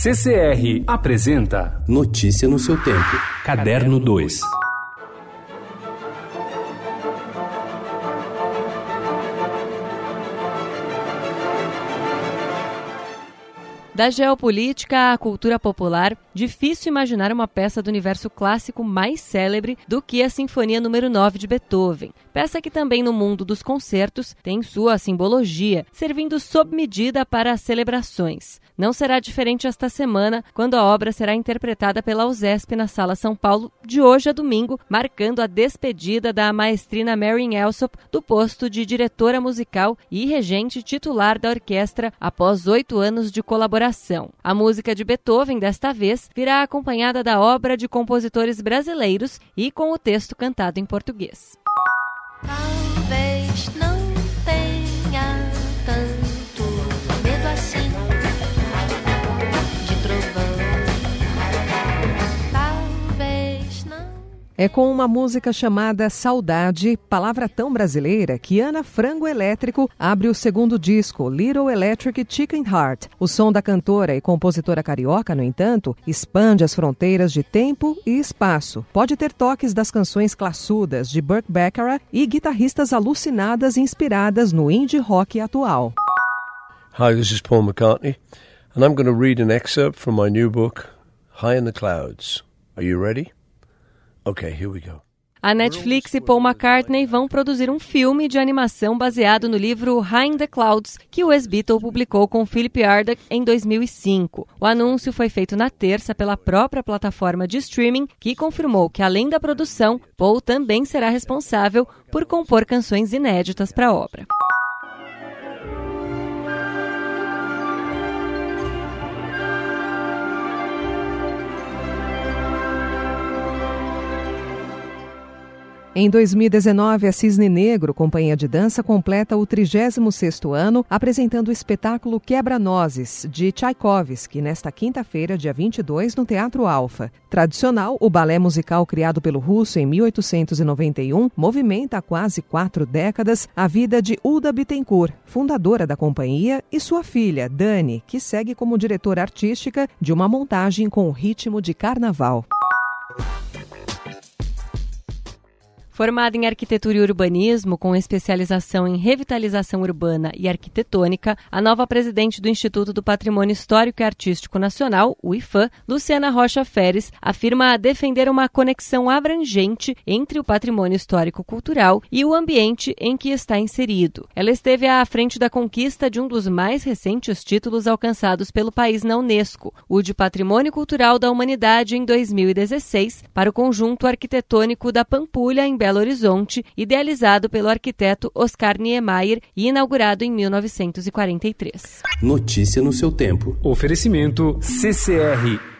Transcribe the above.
CCR apresenta Notícia no seu tempo. Caderno 2. Da geopolítica à cultura popular, difícil imaginar uma peça do universo clássico mais célebre do que a Sinfonia número 9 de Beethoven. Peça que também no mundo dos concertos tem sua simbologia, servindo sob medida para as celebrações. Não será diferente esta semana, quando a obra será interpretada pela USESP na Sala São Paulo de hoje a domingo, marcando a despedida da maestrina Marian Elsop do posto de diretora musical e regente titular da orquestra após oito anos de colaboração a música de Beethoven, desta vez, virá acompanhada da obra de compositores brasileiros e com o texto cantado em português. Talvez não É com uma música chamada Saudade, palavra tão brasileira, que Ana Frango Elétrico abre o segundo disco, Little Electric Chicken Heart. O som da cantora e compositora carioca, no entanto, expande as fronteiras de tempo e espaço. Pode ter toques das canções classudas de Burt Bacharach e guitarristas alucinadas inspiradas no indie rock atual. Hi, this is Paul McCartney, and I'm going to read an excerpt from my new book, High in the Clouds. Are you ready? Okay, here we go. A Netflix e Paul McCartney vão produzir um filme de animação baseado no livro High in the Clouds, que o ex-Beatle publicou com Philip Arduck em 2005. O anúncio foi feito na terça pela própria plataforma de streaming, que confirmou que, além da produção, Paul também será responsável por compor canções inéditas para a obra. Em 2019, a Cisne Negro, companhia de dança, completa o 36º ano apresentando o espetáculo Quebra-Nozes, de Tchaikovsky, nesta quinta-feira, dia 22, no Teatro Alfa. Tradicional, o balé musical criado pelo russo em 1891 movimenta há quase quatro décadas a vida de Uda Bittencourt, fundadora da companhia, e sua filha, Dani, que segue como diretora artística de uma montagem com o ritmo de carnaval. Formada em arquitetura e urbanismo, com especialização em revitalização urbana e arquitetônica, a nova presidente do Instituto do Patrimônio Histórico e Artístico Nacional, o IFAM, Luciana Rocha Feres, afirma defender uma conexão abrangente entre o patrimônio histórico-cultural e o ambiente em que está inserido. Ela esteve à frente da conquista de um dos mais recentes títulos alcançados pelo país na Unesco, o de Patrimônio Cultural da Humanidade em 2016, para o conjunto arquitetônico da Pampulha, em Belo Belo Horizonte, idealizado pelo arquiteto Oscar Niemeyer e inaugurado em 1943. Notícia no seu tempo. Oferecimento CCR